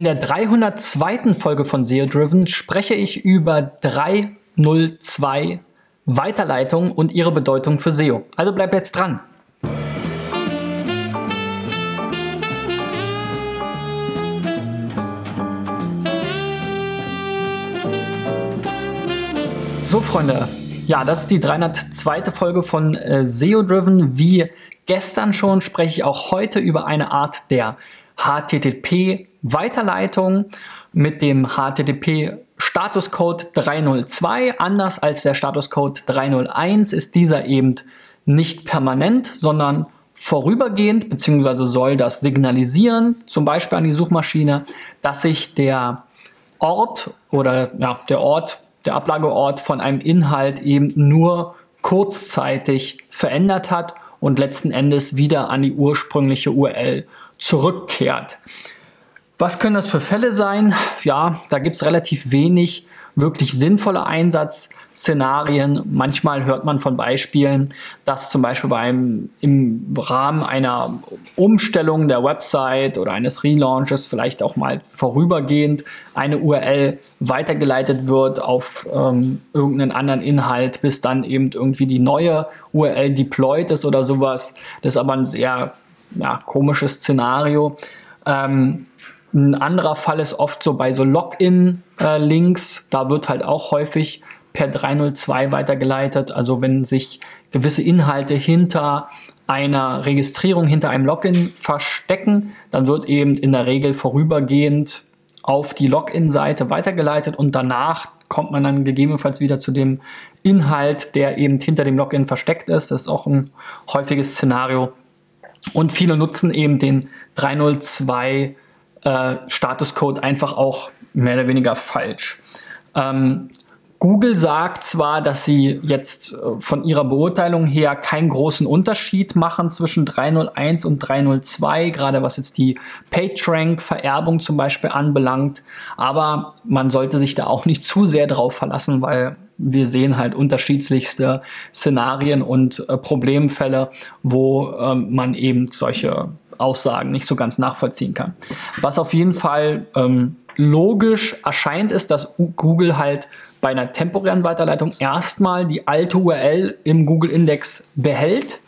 In der 302. Folge von SEO Driven spreche ich über 302 Weiterleitungen und ihre Bedeutung für SEO. Also bleib jetzt dran. So, Freunde, ja, das ist die 302. Folge von äh, SEO Driven. Wie gestern schon spreche ich auch heute über eine Art der HTTP-Weiterleitung mit dem HTTP Statuscode 302. Anders als der Statuscode 301 ist dieser eben nicht permanent, sondern vorübergehend, beziehungsweise soll das signalisieren, zum Beispiel an die Suchmaschine, dass sich der Ort oder ja, der Ort, der Ablageort von einem Inhalt eben nur kurzzeitig verändert hat und letzten Endes wieder an die ursprüngliche URL zurückkehrt. Was können das für Fälle sein? Ja, da gibt es relativ wenig wirklich sinnvolle Einsatzszenarien. Manchmal hört man von Beispielen, dass zum Beispiel beim, im Rahmen einer Umstellung der Website oder eines Relaunches vielleicht auch mal vorübergehend eine URL weitergeleitet wird auf ähm, irgendeinen anderen Inhalt, bis dann eben irgendwie die neue URL deployed ist oder sowas. Das ist aber ein sehr ja, komisches Szenario. Ähm, ein anderer Fall ist oft so bei so Login-Links. da wird halt auch häufig per 302 weitergeleitet. Also wenn sich gewisse Inhalte hinter einer Registrierung, hinter einem Login verstecken, dann wird eben in der Regel vorübergehend auf die Login-Seite weitergeleitet und danach kommt man dann gegebenenfalls wieder zu dem Inhalt, der eben hinter dem Login versteckt ist. Das ist auch ein häufiges Szenario. Und viele nutzen eben den 302 äh, Statuscode einfach auch mehr oder weniger falsch. Ähm, Google sagt zwar, dass sie jetzt äh, von ihrer Beurteilung her keinen großen Unterschied machen zwischen 301 und 302, gerade was jetzt die PageRank-Vererbung zum Beispiel anbelangt. Aber man sollte sich da auch nicht zu sehr drauf verlassen, weil wir sehen halt unterschiedlichste Szenarien und äh, Problemfälle, wo ähm, man eben solche Aussagen nicht so ganz nachvollziehen kann. Was auf jeden Fall ähm, logisch erscheint, ist, dass Google halt bei einer temporären Weiterleitung erstmal die alte URL im Google-Index behält,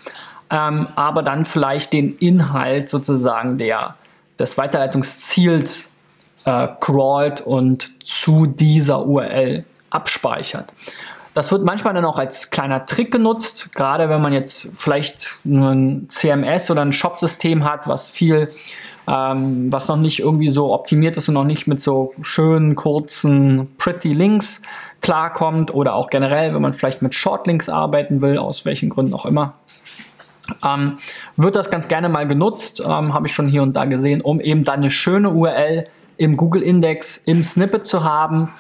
ähm, aber dann vielleicht den Inhalt sozusagen der, des Weiterleitungsziels äh, crawlt und zu dieser URL abspeichert. Das wird manchmal dann auch als kleiner Trick genutzt, gerade wenn man jetzt vielleicht ein CMS oder ein Shop-System hat, was viel, ähm, was noch nicht irgendwie so optimiert ist und noch nicht mit so schönen, kurzen, pretty Links klarkommt oder auch generell, wenn man vielleicht mit Shortlinks arbeiten will, aus welchen Gründen auch immer. Ähm, wird das ganz gerne mal genutzt, ähm, habe ich schon hier und da gesehen, um eben dann eine schöne URL im Google Index im Snippet zu haben.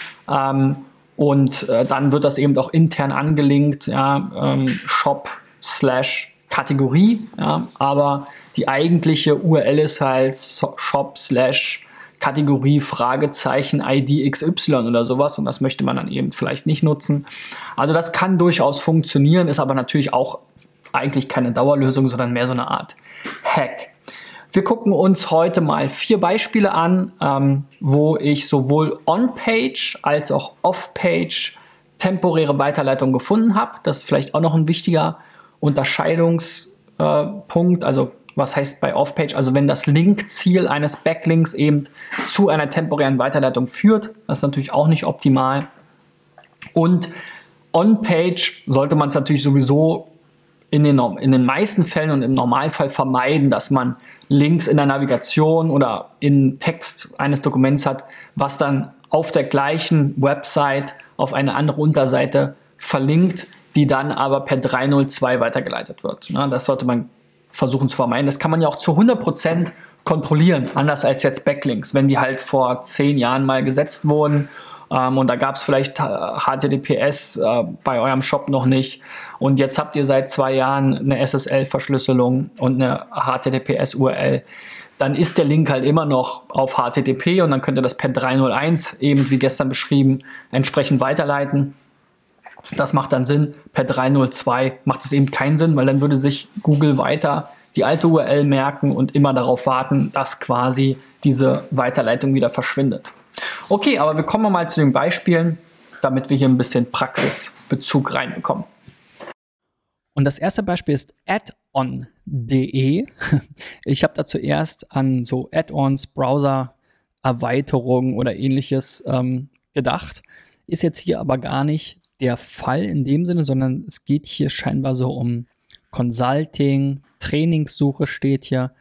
Und äh, dann wird das eben auch intern angelinkt, ja, ähm, Shop slash Kategorie, ja, aber die eigentliche URL ist halt Shop slash Kategorie Fragezeichen ID XY oder sowas und das möchte man dann eben vielleicht nicht nutzen. Also das kann durchaus funktionieren, ist aber natürlich auch eigentlich keine Dauerlösung, sondern mehr so eine Art Hack. Wir gucken uns heute mal vier Beispiele an, ähm, wo ich sowohl on-page als auch off-page temporäre Weiterleitung gefunden habe. Das ist vielleicht auch noch ein wichtiger Unterscheidungspunkt. Äh, also was heißt bei Off-Page? Also wenn das Linkziel eines Backlinks eben zu einer temporären Weiterleitung führt, das ist natürlich auch nicht optimal. Und On-Page sollte man es natürlich sowieso in den, in den meisten Fällen und im Normalfall vermeiden, dass man Links in der Navigation oder in Text eines Dokuments hat, was dann auf der gleichen Website auf eine andere Unterseite verlinkt, die dann aber per 302 weitergeleitet wird. das sollte man versuchen zu vermeiden. Das kann man ja auch zu 100% kontrollieren, anders als jetzt Backlinks. Wenn die halt vor zehn Jahren mal gesetzt wurden ähm, und da gab es vielleicht HTTPS äh, bei eurem Shop noch nicht. Und jetzt habt ihr seit zwei Jahren eine SSL-Verschlüsselung und eine HTTPS-URL. Dann ist der Link halt immer noch auf HTTP und dann könnt ihr das per 301 eben wie gestern beschrieben entsprechend weiterleiten. Das macht dann Sinn. Per 302 macht es eben keinen Sinn, weil dann würde sich Google weiter die alte URL merken und immer darauf warten, dass quasi diese Weiterleitung wieder verschwindet. Okay, aber wir kommen mal zu den Beispielen, damit wir hier ein bisschen Praxisbezug reinbekommen. Und das erste Beispiel ist addon.de. Ich habe da zuerst an so Add-ons, Browser-Erweiterungen oder ähnliches ähm, gedacht. Ist jetzt hier aber gar nicht der Fall in dem Sinne, sondern es geht hier scheinbar so um Consulting, Trainingssuche steht hier.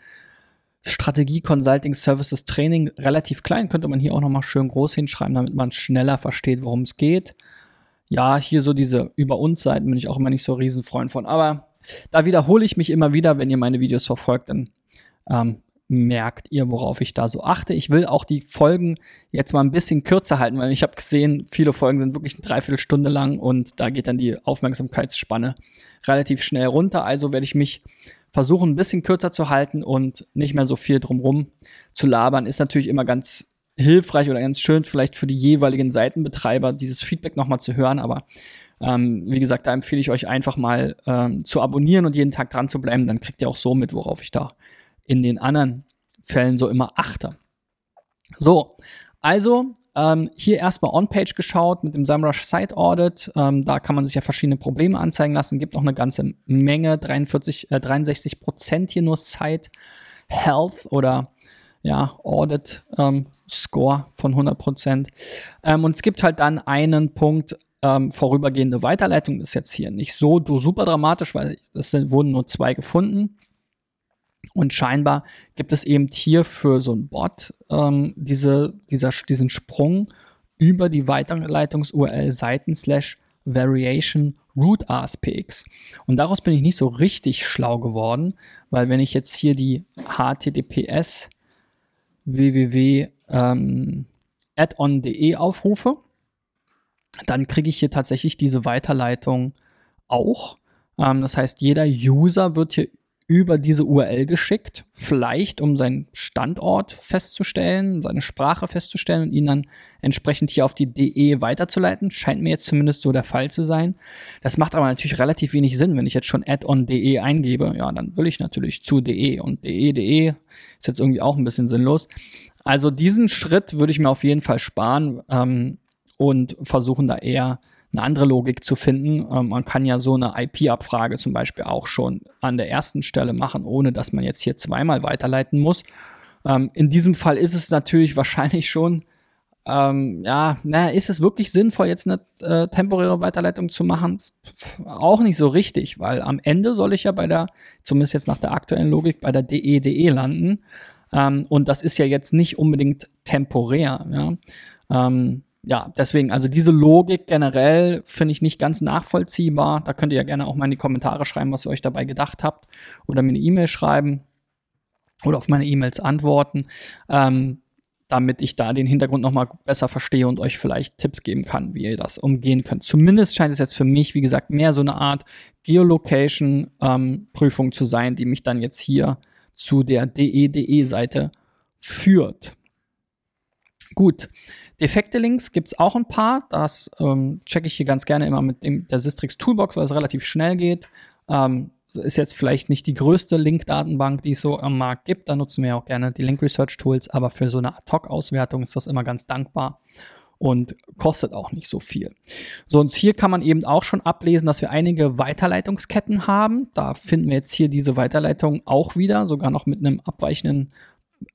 Strategie, Consulting, Services, Training relativ klein, könnte man hier auch nochmal schön groß hinschreiben, damit man schneller versteht, worum es geht. Ja, hier so diese Über uns Seiten bin ich auch immer nicht so Riesenfreund von. Aber da wiederhole ich mich immer wieder, wenn ihr meine Videos verfolgt, dann ähm, merkt ihr, worauf ich da so achte. Ich will auch die Folgen jetzt mal ein bisschen kürzer halten, weil ich habe gesehen, viele Folgen sind wirklich eine Dreiviertelstunde lang und da geht dann die Aufmerksamkeitsspanne relativ schnell runter. Also werde ich mich versuchen, ein bisschen kürzer zu halten und nicht mehr so viel drumrum zu labern. Ist natürlich immer ganz hilfreich oder ganz schön, vielleicht für die jeweiligen Seitenbetreiber dieses Feedback nochmal zu hören. Aber ähm, wie gesagt, da empfehle ich euch einfach mal ähm, zu abonnieren und jeden Tag dran zu bleiben. Dann kriegt ihr auch so mit, worauf ich da in den anderen Fällen so immer achte. So, also ähm, hier erstmal On-Page geschaut mit dem SEMrush Site Audit. Ähm, da kann man sich ja verschiedene Probleme anzeigen lassen. Gibt noch eine ganze Menge, 43, äh, 63 Prozent hier nur Site Health oder ja, Audit ähm, Score von 100 Prozent. Ähm, und es gibt halt dann einen Punkt, ähm, vorübergehende Weiterleitung. Ist jetzt hier nicht so super dramatisch, weil es wurden nur zwei gefunden. Und scheinbar gibt es eben hier für so ein Bot ähm, diese, dieser, diesen Sprung über die Weiterleitungs-URL Seiten slash Variation Root ASPX. Und daraus bin ich nicht so richtig schlau geworden, weil wenn ich jetzt hier die HTTPS www ähm, addon.de aufrufe, dann kriege ich hier tatsächlich diese Weiterleitung auch. Ähm, das heißt, jeder User wird hier über diese URL geschickt, vielleicht um seinen Standort festzustellen, seine Sprache festzustellen und ihn dann entsprechend hier auf die DE weiterzuleiten. Scheint mir jetzt zumindest so der Fall zu sein. Das macht aber natürlich relativ wenig Sinn, wenn ich jetzt schon add-on.de eingebe. Ja, dann will ich natürlich zu DE und DE, DE ist jetzt irgendwie auch ein bisschen sinnlos. Also diesen Schritt würde ich mir auf jeden Fall sparen ähm, und versuchen da eher eine andere Logik zu finden. Ähm, man kann ja so eine IP-Abfrage zum Beispiel auch schon an der ersten Stelle machen, ohne dass man jetzt hier zweimal weiterleiten muss. Ähm, in diesem Fall ist es natürlich wahrscheinlich schon, ähm, ja, naja, ist es wirklich sinnvoll, jetzt eine äh, temporäre Weiterleitung zu machen? Auch nicht so richtig, weil am Ende soll ich ja bei der, zumindest jetzt nach der aktuellen Logik, bei der DE, DE landen. Ähm, und das ist ja jetzt nicht unbedingt temporär, ja. Ähm, ja, deswegen, also diese Logik generell finde ich nicht ganz nachvollziehbar. Da könnt ihr ja gerne auch mal in die Kommentare schreiben, was ihr euch dabei gedacht habt. Oder mir eine E-Mail schreiben oder auf meine E-Mails antworten, ähm, damit ich da den Hintergrund nochmal besser verstehe und euch vielleicht Tipps geben kann, wie ihr das umgehen könnt. Zumindest scheint es jetzt für mich, wie gesagt, mehr so eine Art Geolocation-Prüfung ähm, zu sein, die mich dann jetzt hier zu der DE-DE-Seite führt. Gut, Defekte Links gibt es auch ein paar. Das ähm, checke ich hier ganz gerne immer mit dem, der Sistrix Toolbox, weil es relativ schnell geht. Ähm, ist jetzt vielleicht nicht die größte Link-Datenbank, die es so am Markt gibt. Da nutzen wir auch gerne die Link Research Tools, aber für so eine Ad-Hoc-Auswertung ist das immer ganz dankbar und kostet auch nicht so viel. So, und hier kann man eben auch schon ablesen, dass wir einige Weiterleitungsketten haben. Da finden wir jetzt hier diese Weiterleitung auch wieder, sogar noch mit einem abweichenden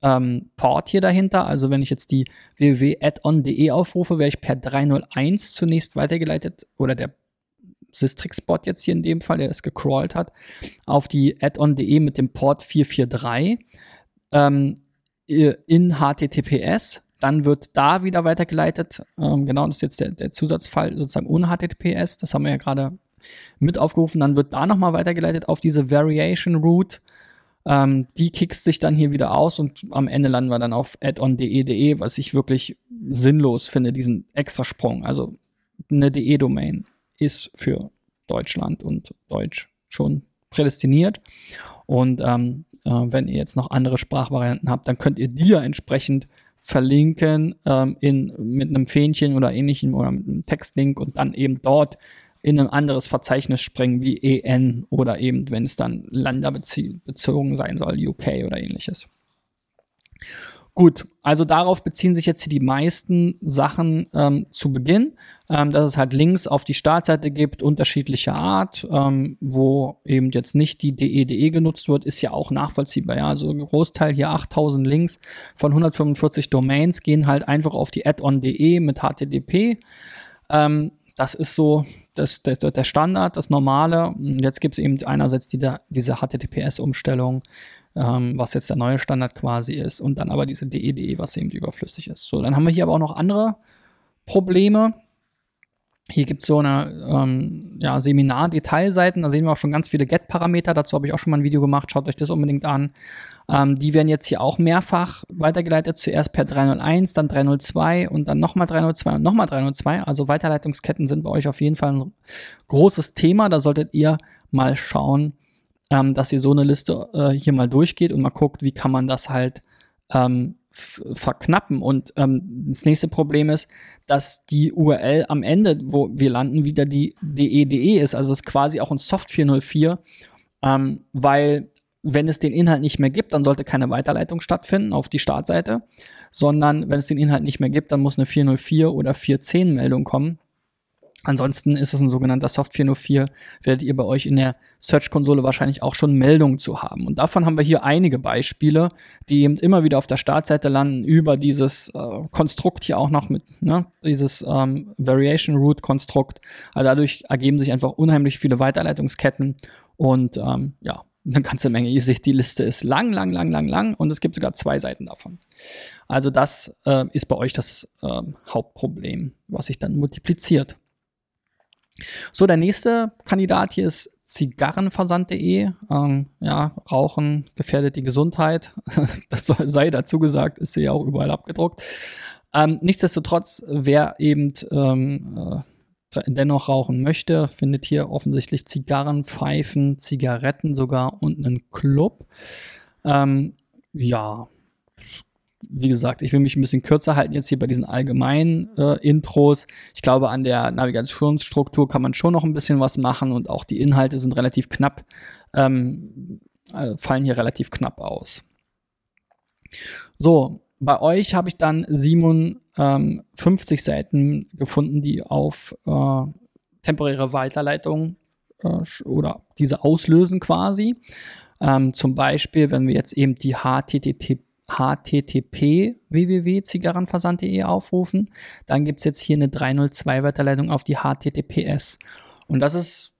ähm, Port hier dahinter. Also wenn ich jetzt die www.addon.de aufrufe, werde ich per 301 zunächst weitergeleitet oder der Systrix-Bot jetzt hier in dem Fall, der das gecrawlt hat, auf die addon.de mit dem Port 443 ähm, in HTTPS. Dann wird da wieder weitergeleitet. Ähm, genau, das ist jetzt der, der Zusatzfall sozusagen ohne HTTPS. Das haben wir ja gerade mit aufgerufen. Dann wird da nochmal weitergeleitet auf diese Variation Route ähm, die kickst sich dann hier wieder aus und am Ende landen wir dann auf addon.de.de, was ich wirklich sinnlos finde, diesen Extrasprung. Also eine DE-Domain ist für Deutschland und Deutsch schon prädestiniert. Und ähm, äh, wenn ihr jetzt noch andere Sprachvarianten habt, dann könnt ihr die ja entsprechend verlinken ähm, in, mit einem Fähnchen oder ähnlichem oder mit einem Textlink und dann eben dort in ein anderes Verzeichnis springen wie EN oder eben, wenn es dann länderbezogen sein soll, UK oder ähnliches. Gut, also darauf beziehen sich jetzt hier die meisten Sachen ähm, zu Beginn, ähm, dass es halt Links auf die Startseite gibt, unterschiedlicher Art, ähm, wo eben jetzt nicht die DE.de e genutzt wird, ist ja auch nachvollziehbar. Ja? Also ein Großteil hier 8000 Links von 145 Domains gehen halt einfach auf die addon.de mit HTTP. Ähm, das ist so das, das, der Standard, das Normale. Und jetzt gibt es eben einerseits die, diese HTTPS-Umstellung, ähm, was jetzt der neue Standard quasi ist, und dann aber diese DEDE, e, was eben überflüssig ist. So, dann haben wir hier aber auch noch andere Probleme. Hier gibt es so eine ähm, ja, Seminar-Detailseiten, da sehen wir auch schon ganz viele Get-Parameter, dazu habe ich auch schon mal ein Video gemacht, schaut euch das unbedingt an. Ähm, die werden jetzt hier auch mehrfach weitergeleitet, zuerst per 301, dann 302 und dann nochmal 302 und nochmal 302. Also Weiterleitungsketten sind bei euch auf jeden Fall ein großes Thema, da solltet ihr mal schauen, ähm, dass ihr so eine Liste äh, hier mal durchgeht und mal guckt, wie kann man das halt ähm, verknappen. Und ähm, das nächste Problem ist, dass die URL am Ende, wo wir landen, wieder die DE.de e ist. Also es ist quasi auch ein Soft 404, ähm, weil wenn es den Inhalt nicht mehr gibt, dann sollte keine Weiterleitung stattfinden auf die Startseite, sondern wenn es den Inhalt nicht mehr gibt, dann muss eine 404 oder 410 Meldung kommen. Ansonsten ist es ein sogenannter Soft 404, werdet ihr bei euch in der Search-Konsole wahrscheinlich auch schon Meldungen zu haben. Und davon haben wir hier einige Beispiele, die eben immer wieder auf der Startseite landen, über dieses äh, Konstrukt hier auch noch mit, ne, dieses ähm, Variation Root Konstrukt. Also dadurch ergeben sich einfach unheimlich viele Weiterleitungsketten und ähm, ja, eine ganze Menge. Ihr seht, die Liste ist lang, lang, lang, lang, lang und es gibt sogar zwei Seiten davon. Also das äh, ist bei euch das äh, Hauptproblem, was sich dann multipliziert. So, der nächste Kandidat hier ist Zigarrenversand.de. Ähm, ja, Rauchen gefährdet die Gesundheit. das sei dazu gesagt, ist ja auch überall abgedruckt. Ähm, nichtsdestotrotz, wer eben ähm, äh, dennoch rauchen möchte, findet hier offensichtlich Zigarren, Pfeifen, Zigaretten sogar und einen Club. Ähm, ja, wie gesagt, ich will mich ein bisschen kürzer halten jetzt hier bei diesen allgemeinen äh, Intros. Ich glaube, an der Navigationsstruktur kann man schon noch ein bisschen was machen und auch die Inhalte sind relativ knapp, ähm, äh, fallen hier relativ knapp aus. So, bei euch habe ich dann 57 Seiten gefunden, die auf äh, temporäre Weiterleitung äh, oder diese auslösen quasi. Ähm, zum Beispiel, wenn wir jetzt eben die HTTP http www.zigarrenversand.de aufrufen. Dann gibt es jetzt hier eine 302 Weiterleitung auf die HTTPS. Und das ist,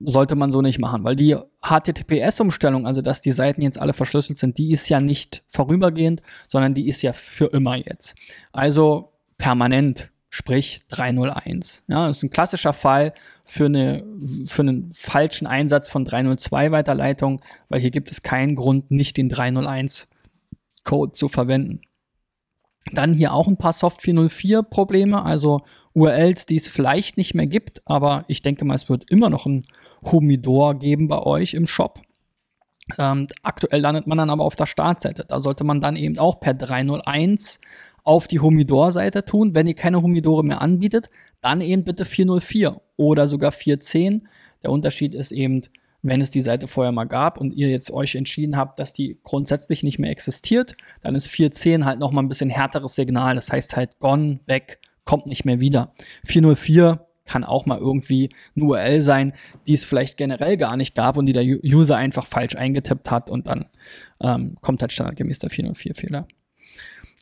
sollte man so nicht machen, weil die HTTPS-Umstellung, also dass die Seiten jetzt alle verschlüsselt sind, die ist ja nicht vorübergehend, sondern die ist ja für immer jetzt. Also permanent, sprich 301. Ja, das ist ein klassischer Fall für, eine, für einen falschen Einsatz von 302 Weiterleitung, weil hier gibt es keinen Grund, nicht den 301 Code zu verwenden. Dann hier auch ein paar Soft 404 Probleme, also URLs, die es vielleicht nicht mehr gibt, aber ich denke mal, es wird immer noch ein Humidor geben bei euch im Shop. Ähm, aktuell landet man dann aber auf der Startseite. Da sollte man dann eben auch per 301 auf die Humidor-Seite tun. Wenn ihr keine Humidore mehr anbietet, dann eben bitte 404 oder sogar 410. Der Unterschied ist eben, wenn es die Seite vorher mal gab und ihr jetzt euch entschieden habt, dass die grundsätzlich nicht mehr existiert, dann ist 4.10 halt noch mal ein bisschen härteres Signal. Das heißt halt gone, weg, kommt nicht mehr wieder. 404 kann auch mal irgendwie eine URL sein, die es vielleicht generell gar nicht gab und die der User einfach falsch eingetippt hat und dann ähm, kommt halt standardgemäß der 404-Fehler.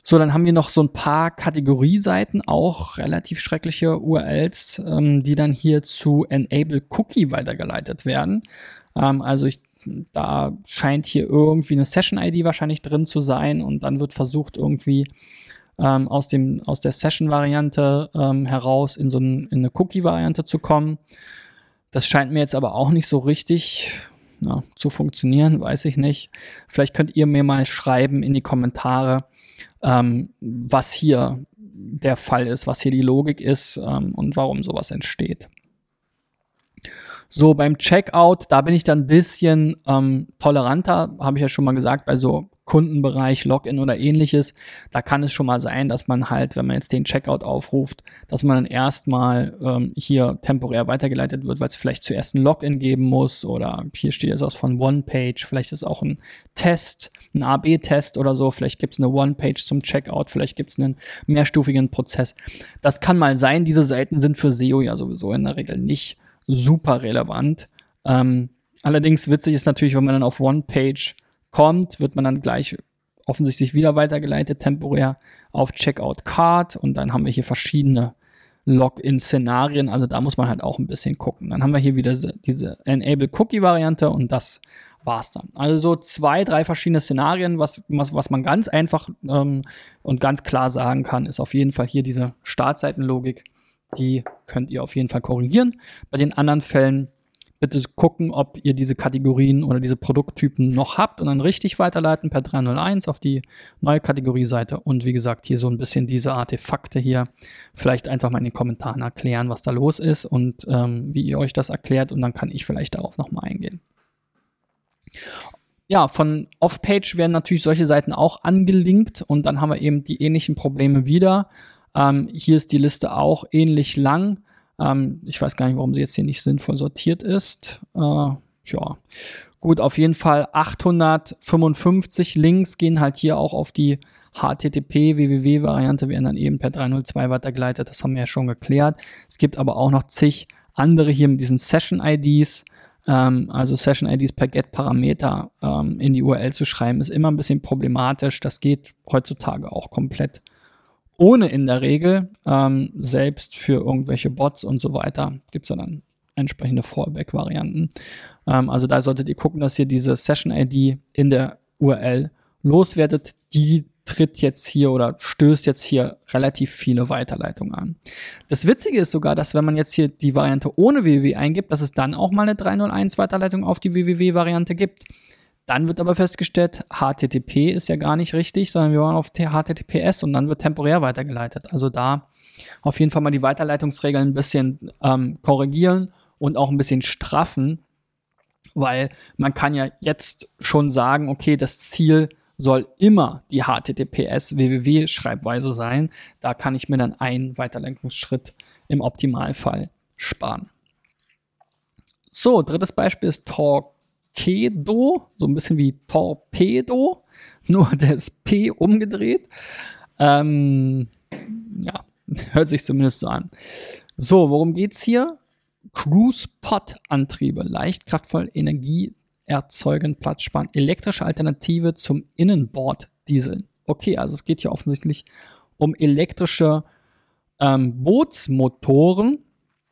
So, dann haben wir noch so ein paar Kategorieseiten, auch relativ schreckliche URLs, ähm, die dann hier zu Enable Cookie weitergeleitet werden. Ähm, also ich, da scheint hier irgendwie eine Session-ID wahrscheinlich drin zu sein und dann wird versucht irgendwie ähm, aus, dem, aus der Session-Variante ähm, heraus in so ein, in eine Cookie-Variante zu kommen. Das scheint mir jetzt aber auch nicht so richtig na, zu funktionieren, weiß ich nicht. Vielleicht könnt ihr mir mal schreiben in die Kommentare, ähm, was hier der Fall ist, was hier die Logik ist ähm, und warum sowas entsteht. So, beim Checkout, da bin ich dann ein bisschen ähm, toleranter, habe ich ja schon mal gesagt, bei so Kundenbereich, Login oder ähnliches, da kann es schon mal sein, dass man halt, wenn man jetzt den Checkout aufruft, dass man dann erstmal ähm, hier temporär weitergeleitet wird, weil es vielleicht zuerst ein Login geben muss oder hier steht jetzt was von One-Page, vielleicht ist auch ein Test, ein AB-Test oder so, vielleicht gibt es eine One-Page zum Checkout, vielleicht gibt es einen mehrstufigen Prozess. Das kann mal sein, diese Seiten sind für SEO ja sowieso in der Regel nicht super relevant. Ähm, allerdings witzig ist natürlich, wenn man dann auf One-Page kommt, wird man dann gleich offensichtlich wieder weitergeleitet, temporär auf Checkout Card und dann haben wir hier verschiedene Login-Szenarien, also da muss man halt auch ein bisschen gucken. Dann haben wir hier wieder diese Enable Cookie-Variante und das war's dann. Also so zwei, drei verschiedene Szenarien, was, was, was man ganz einfach ähm, und ganz klar sagen kann, ist auf jeden Fall hier diese Startseitenlogik. Die könnt ihr auf jeden Fall korrigieren. Bei den anderen Fällen bitte gucken, ob ihr diese Kategorien oder diese Produkttypen noch habt und dann richtig weiterleiten per 301 auf die neue Kategorieseite und wie gesagt hier so ein bisschen diese Artefakte hier vielleicht einfach mal in den Kommentaren erklären, was da los ist und ähm, wie ihr euch das erklärt und dann kann ich vielleicht darauf nochmal eingehen. Ja, von Off-Page werden natürlich solche Seiten auch angelinkt und dann haben wir eben die ähnlichen Probleme wieder. Ähm, hier ist die Liste auch ähnlich lang. Ähm, ich weiß gar nicht, warum sie jetzt hier nicht sinnvoll sortiert ist. Äh, ja, gut, auf jeden Fall 855 Links gehen halt hier auch auf die HTTP WWW Variante, werden dann eben per 302 weitergeleitet. Das haben wir ja schon geklärt. Es gibt aber auch noch zig andere hier mit diesen Session IDs. Ähm, also Session IDs per Get Parameter ähm, in die URL zu schreiben, ist immer ein bisschen problematisch. Das geht heutzutage auch komplett ohne in der Regel, ähm, selbst für irgendwelche Bots und so weiter, gibt es ja dann entsprechende Fallback-Varianten. Ähm, also da solltet ihr gucken, dass ihr diese Session-ID in der URL loswerdet. Die tritt jetzt hier oder stößt jetzt hier relativ viele Weiterleitungen an. Das Witzige ist sogar, dass wenn man jetzt hier die Variante ohne www eingibt, dass es dann auch mal eine 301 Weiterleitung auf die www-Variante gibt. Dann wird aber festgestellt, HTTP ist ja gar nicht richtig, sondern wir wollen auf HTTPS und dann wird temporär weitergeleitet. Also da auf jeden Fall mal die Weiterleitungsregeln ein bisschen ähm, korrigieren und auch ein bisschen straffen, weil man kann ja jetzt schon sagen, okay, das Ziel soll immer die HTTPS www Schreibweise sein. Da kann ich mir dann einen Weiterlenkungsschritt im Optimalfall sparen. So, drittes Beispiel ist Talk Kedo, so ein bisschen wie Torpedo, nur das P umgedreht. Ähm, ja, hört sich zumindest so an. So, worum geht's hier? Cruise-Pod-Antriebe, leicht kraftvoll, Energie erzeugen, Platz sparen, elektrische Alternative zum Innenbord-Diesel. Okay, also es geht hier offensichtlich um elektrische ähm, Bootsmotoren,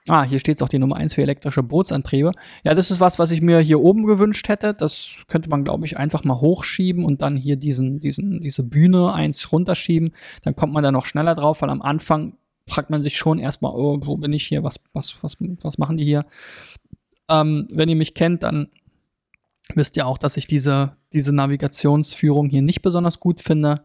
Ah, hier steht auch die Nummer 1 für elektrische Bootsantriebe. Ja, das ist was, was ich mir hier oben gewünscht hätte. Das könnte man, glaube ich, einfach mal hochschieben und dann hier diesen, diesen, diese Bühne eins runterschieben. Dann kommt man da noch schneller drauf, weil am Anfang fragt man sich schon erstmal, oh, wo bin ich hier? Was, was, was, was machen die hier? Ähm, wenn ihr mich kennt, dann wisst ihr auch, dass ich diese, diese Navigationsführung hier nicht besonders gut finde.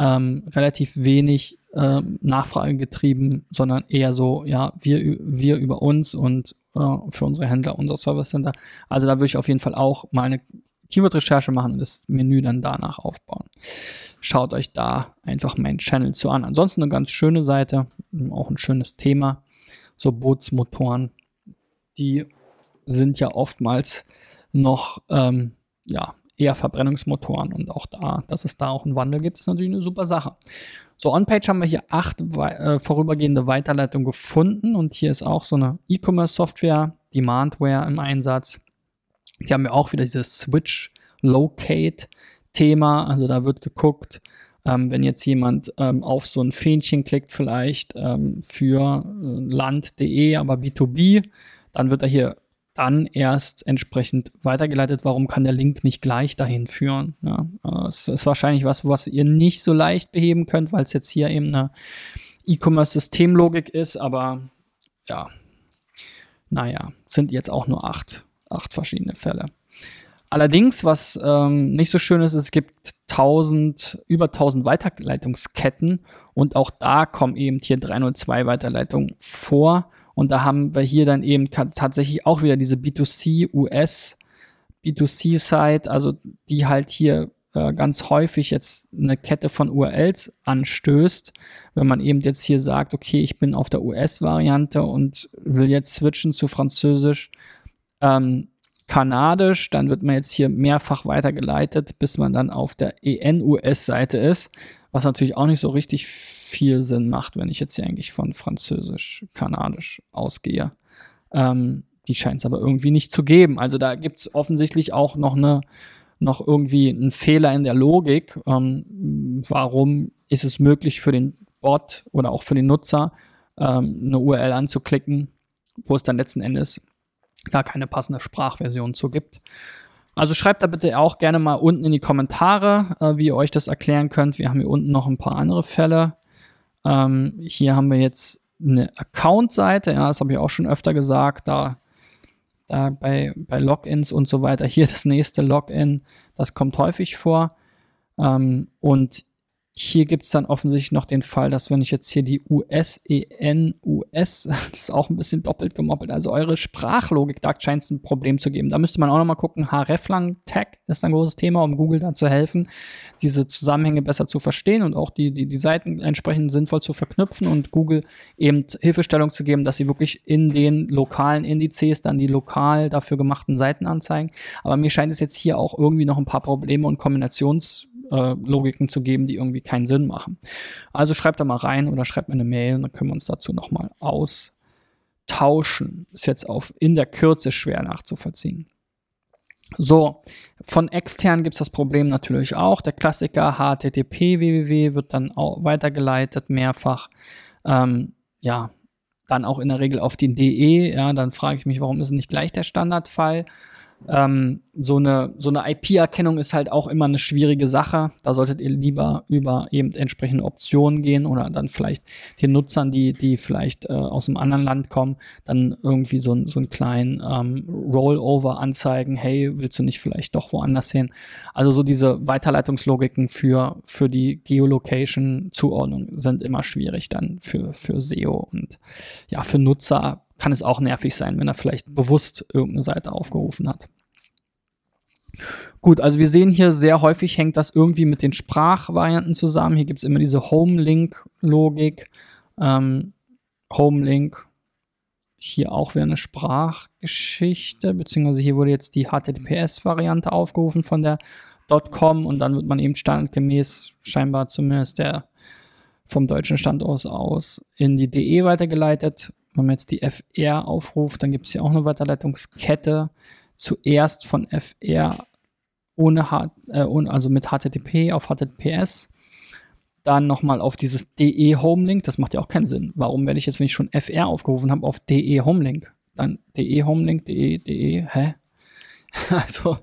Ähm, relativ wenig äh, Nachfrage getrieben, sondern eher so, ja, wir, wir über uns und äh, für unsere Händler, unser Service Center. Also da würde ich auf jeden Fall auch mal eine Keyword-Recherche machen und das Menü dann danach aufbauen. Schaut euch da einfach meinen Channel zu an. Ansonsten eine ganz schöne Seite, auch ein schönes Thema. So Bootsmotoren, die sind ja oftmals noch ähm, ja, eher Verbrennungsmotoren und auch da, dass es da auch einen Wandel gibt, ist natürlich eine super Sache. So, on-page haben wir hier acht äh, vorübergehende Weiterleitungen gefunden und hier ist auch so eine E-Commerce-Software, Demandware im Einsatz. Hier haben wir auch wieder dieses Switch Locate Thema, also da wird geguckt, ähm, wenn jetzt jemand ähm, auf so ein Fähnchen klickt, vielleicht ähm, für äh, land.de, aber B2B, dann wird er hier dann erst entsprechend weitergeleitet. Warum kann der Link nicht gleich dahin führen? Ja, es ist wahrscheinlich was, was ihr nicht so leicht beheben könnt, weil es jetzt hier eben eine E-Commerce-Systemlogik ist, aber ja, naja, sind jetzt auch nur acht, acht verschiedene Fälle. Allerdings, was ähm, nicht so schön ist, es gibt 1000, über 1000 Weiterleitungsketten und auch da kommen eben hier 302 Weiterleitungen vor und da haben wir hier dann eben tatsächlich auch wieder diese B2C US B2C-Site, also die halt hier äh, ganz häufig jetzt eine Kette von URLs anstößt, wenn man eben jetzt hier sagt, okay, ich bin auf der US-Variante und will jetzt switchen zu Französisch, ähm, Kanadisch, dann wird man jetzt hier mehrfach weitergeleitet, bis man dann auf der EN-US-Seite ist, was natürlich auch nicht so richtig viel Sinn macht, wenn ich jetzt hier eigentlich von Französisch, Kanadisch ausgehe. Ähm, die scheint es aber irgendwie nicht zu geben. Also da gibt es offensichtlich auch noch eine noch irgendwie einen Fehler in der Logik. Ähm, warum ist es möglich für den Bot oder auch für den Nutzer ähm, eine URL anzuklicken, wo es dann letzten Endes gar keine passende Sprachversion zu gibt. Also schreibt da bitte auch gerne mal unten in die Kommentare, äh, wie ihr euch das erklären könnt. Wir haben hier unten noch ein paar andere Fälle. Ähm, hier haben wir jetzt eine Account-Seite, ja, das habe ich auch schon öfter gesagt, da, da bei, bei Logins und so weiter. Hier das nächste Login, das kommt häufig vor. Ähm, und hier gibt es dann offensichtlich noch den Fall, dass wenn ich jetzt hier die US-EN, US, das ist auch ein bisschen doppelt gemoppelt, also eure Sprachlogik, da scheint es ein Problem zu geben. Da müsste man auch nochmal gucken, hreflang-Tag ist ein großes Thema, um Google da zu helfen, diese Zusammenhänge besser zu verstehen und auch die, die, die Seiten entsprechend sinnvoll zu verknüpfen und Google eben Hilfestellung zu geben, dass sie wirklich in den lokalen Indizes dann die lokal dafür gemachten Seiten anzeigen. Aber mir scheint es jetzt hier auch irgendwie noch ein paar Probleme und Kombinations- äh, Logiken zu geben, die irgendwie keinen Sinn machen. Also schreibt da mal rein oder schreibt mir eine Mail und dann können wir uns dazu nochmal austauschen. Ist jetzt auf in der Kürze schwer nachzuvollziehen. So, von extern gibt es das Problem natürlich auch. Der Klassiker HTTP www wird dann auch weitergeleitet mehrfach. Ähm, ja, dann auch in der Regel auf den DE. Ja, dann frage ich mich, warum ist nicht gleich der Standardfall? Ähm, so eine, so eine IP-Erkennung ist halt auch immer eine schwierige Sache. Da solltet ihr lieber über eben entsprechende Optionen gehen oder dann vielleicht den Nutzern, die, die vielleicht äh, aus einem anderen Land kommen, dann irgendwie so, so einen kleinen ähm, Rollover anzeigen. Hey, willst du nicht vielleicht doch woanders hin? Also so diese Weiterleitungslogiken für, für die Geolocation-Zuordnung sind immer schwierig dann für, für SEO und ja, für Nutzer kann es auch nervig sein, wenn er vielleicht bewusst irgendeine Seite aufgerufen hat. Gut, also wir sehen hier sehr häufig hängt das irgendwie mit den Sprachvarianten zusammen. Hier gibt es immer diese Home-Link-Logik. Ähm, Home-Link, hier auch wieder eine Sprachgeschichte, beziehungsweise hier wurde jetzt die HTTPS-Variante aufgerufen von der .com und dann wird man eben standardgemäß, scheinbar zumindest der vom deutschen Standort aus, in die DE weitergeleitet wenn man jetzt die FR aufruft, dann gibt es hier auch eine Weiterleitungskette. Zuerst von FR ohne, H äh, also mit HTTP auf HTTPS. Dann nochmal auf dieses DE Homelink. Das macht ja auch keinen Sinn. Warum werde ich jetzt, wenn ich schon FR aufgerufen habe, auf DE Homelink? Dann DE Homelink, DE, DE, hä? Also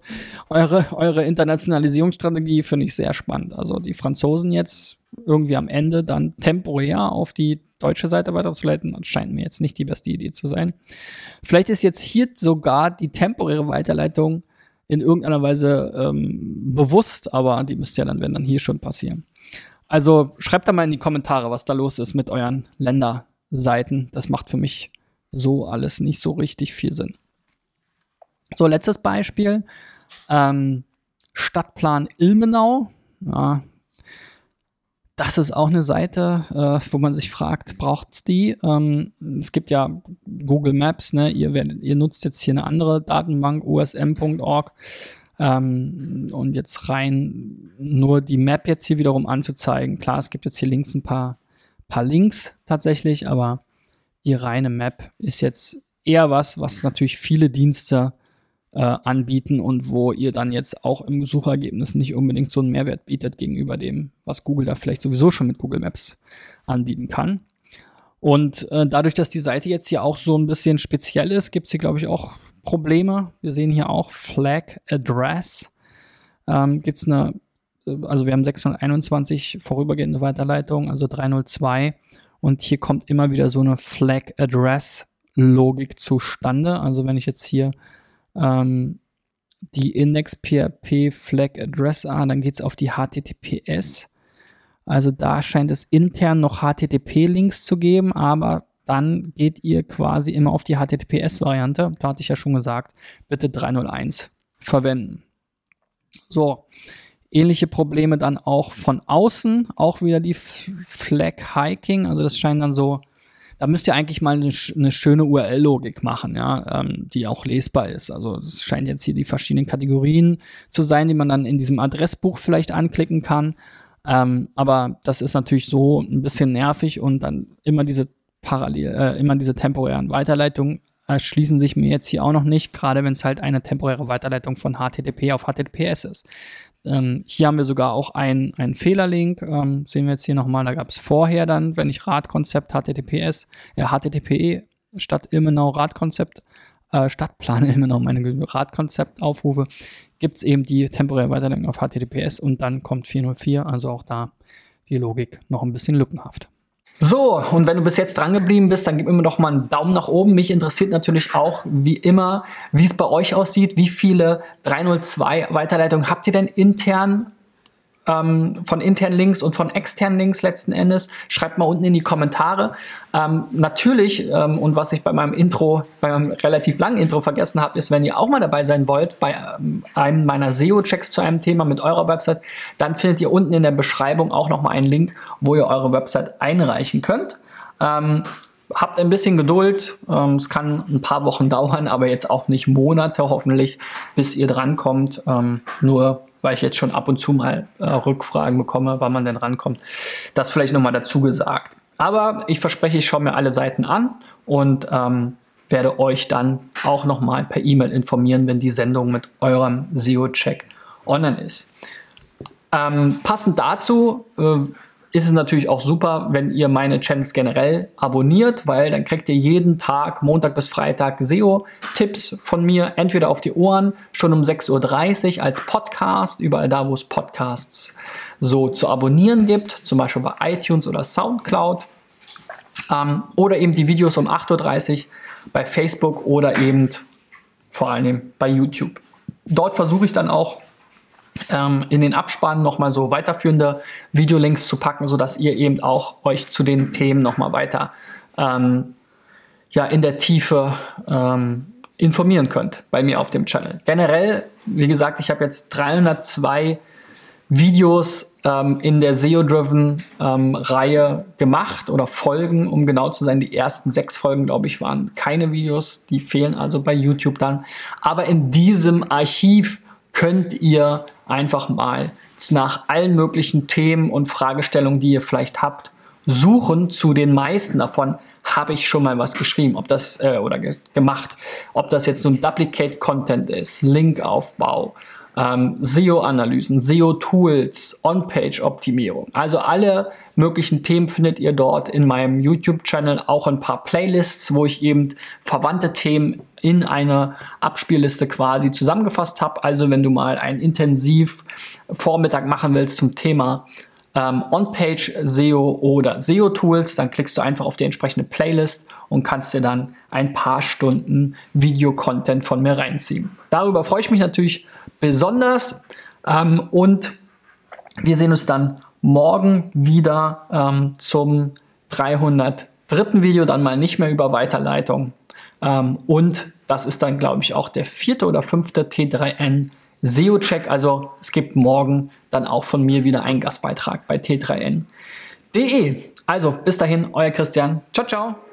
eure, eure Internationalisierungsstrategie finde ich sehr spannend. Also die Franzosen jetzt irgendwie am Ende dann temporär auf die deutsche Seite weiterzuleiten. Das scheint mir jetzt nicht die beste Idee zu sein. Vielleicht ist jetzt hier sogar die temporäre Weiterleitung in irgendeiner Weise ähm, bewusst, aber die müsste ja dann, wenn dann hier schon passieren. Also schreibt da mal in die Kommentare, was da los ist mit euren Länderseiten. Das macht für mich so alles nicht so richtig viel Sinn. So, letztes Beispiel. Ähm, Stadtplan Ilmenau. Ja, das ist auch eine Seite, äh, wo man sich fragt, braucht's die? Ähm, es gibt ja Google Maps, ne? Ihr, werdet, ihr nutzt jetzt hier eine andere Datenbank, osm.org. Ähm, und jetzt rein nur die Map jetzt hier wiederum anzuzeigen. Klar, es gibt jetzt hier links ein paar, paar Links tatsächlich, aber die reine Map ist jetzt eher was, was natürlich viele Dienste äh, anbieten und wo ihr dann jetzt auch im Suchergebnis nicht unbedingt so einen Mehrwert bietet gegenüber dem, was Google da vielleicht sowieso schon mit Google Maps anbieten kann. Und äh, dadurch, dass die Seite jetzt hier auch so ein bisschen speziell ist, gibt es hier, glaube ich, auch Probleme. Wir sehen hier auch Flag Address. Ähm, es eine, äh, also wir haben 621 vorübergehende Weiterleitung, also 302. Und hier kommt immer wieder so eine Flag Address Logik zustande. Also wenn ich jetzt hier ähm, die Index.php Flag Address an, dann geht es auf die HTTPS. Also da scheint es intern noch HTTP-Links zu geben, aber dann geht ihr quasi immer auf die HTTPS-Variante. Da hatte ich ja schon gesagt, bitte 301 verwenden. So, Ähnliche Probleme dann auch von außen, auch wieder die Flag Hiking. Also das scheint dann so, da müsst ihr eigentlich mal eine, eine schöne URL-Logik machen, ja, ähm, die auch lesbar ist. Also es scheint jetzt hier die verschiedenen Kategorien zu sein, die man dann in diesem Adressbuch vielleicht anklicken kann. Ähm, aber das ist natürlich so ein bisschen nervig und dann immer diese parallel, äh, immer diese temporären Weiterleitungen erschließen sich mir jetzt hier auch noch nicht, gerade wenn es halt eine temporäre Weiterleitung von HTTP auf HTTPS ist. Ähm, hier haben wir sogar auch einen Fehlerlink, ähm, sehen wir jetzt hier nochmal, da gab es vorher dann, wenn ich Radkonzept HTTPS, äh, HTTPE statt Ilmenau Radkonzept, äh, Stadtplan Ilmenau meine Radkonzept aufrufe, gibt es eben die temporäre Weiterleitung auf HTTPS und dann kommt 404, also auch da die Logik noch ein bisschen lückenhaft. So, und wenn du bis jetzt dran geblieben bist, dann gib mir doch mal einen Daumen nach oben. Mich interessiert natürlich auch, wie immer, wie es bei euch aussieht. Wie viele 302 Weiterleitungen habt ihr denn intern ähm, von internen Links und von externen Links letzten Endes. Schreibt mal unten in die Kommentare. Ähm, natürlich, ähm, und was ich bei meinem Intro, bei meinem relativ langen Intro vergessen habe, ist, wenn ihr auch mal dabei sein wollt bei ähm, einem meiner SEO-Checks zu einem Thema mit eurer Website, dann findet ihr unten in der Beschreibung auch nochmal einen Link, wo ihr eure Website einreichen könnt. Ähm, habt ein bisschen Geduld. Ähm, es kann ein paar Wochen dauern, aber jetzt auch nicht Monate hoffentlich, bis ihr drankommt. Nur weil ich jetzt schon ab und zu mal äh, Rückfragen bekomme, wann man denn rankommt. Das vielleicht nochmal dazu gesagt. Aber ich verspreche, ich schaue mir alle Seiten an und ähm, werde euch dann auch nochmal per E-Mail informieren, wenn die Sendung mit eurem SEO-Check online ist. Ähm, passend dazu äh, ist es natürlich auch super, wenn ihr meine Channels generell abonniert, weil dann kriegt ihr jeden Tag, Montag bis Freitag, SEO-Tipps von mir, entweder auf die Ohren, schon um 6.30 Uhr als Podcast, überall da, wo es Podcasts so zu abonnieren gibt, zum Beispiel bei iTunes oder Soundcloud. Ähm, oder eben die Videos um 8.30 Uhr bei Facebook oder eben vor allem bei YouTube. Dort versuche ich dann auch ähm, in den Abspann nochmal so weiterführende Videolinks zu packen, sodass ihr eben auch euch zu den Themen nochmal weiter ähm, ja, in der Tiefe ähm, informieren könnt bei mir auf dem Channel. Generell, wie gesagt, ich habe jetzt 302 Videos ähm, in der SEO-Driven ähm, Reihe gemacht oder Folgen, um genau zu sein. Die ersten sechs Folgen, glaube ich, waren keine Videos. Die fehlen also bei YouTube dann. Aber in diesem Archiv könnt ihr einfach mal nach allen möglichen Themen und Fragestellungen, die ihr vielleicht habt, suchen. Zu den meisten davon habe ich schon mal was geschrieben, ob das äh, oder ge gemacht, ob das jetzt so ein Duplicate Content ist, Linkaufbau, ähm, SEO-Analysen, SEO-Tools, On-Page-Optimierung. Also alle möglichen Themen findet ihr dort in meinem YouTube-Channel, auch ein paar Playlists, wo ich eben verwandte Themen in eine Abspielliste quasi zusammengefasst habe. Also wenn du mal einen intensiv Vormittag machen willst zum Thema ähm, On-Page SEO oder SEO-Tools, dann klickst du einfach auf die entsprechende Playlist und kannst dir dann ein paar Stunden Video-Content von mir reinziehen. Darüber freue ich mich natürlich besonders. Ähm, und wir sehen uns dann morgen wieder ähm, zum 303. Video, dann mal nicht mehr über Weiterleitung. Ähm, und das ist dann, glaube ich, auch der vierte oder fünfte T3N SEO-Check. Also es gibt morgen dann auch von mir wieder einen Gastbeitrag bei T3N.de. Also bis dahin, euer Christian. Ciao, ciao.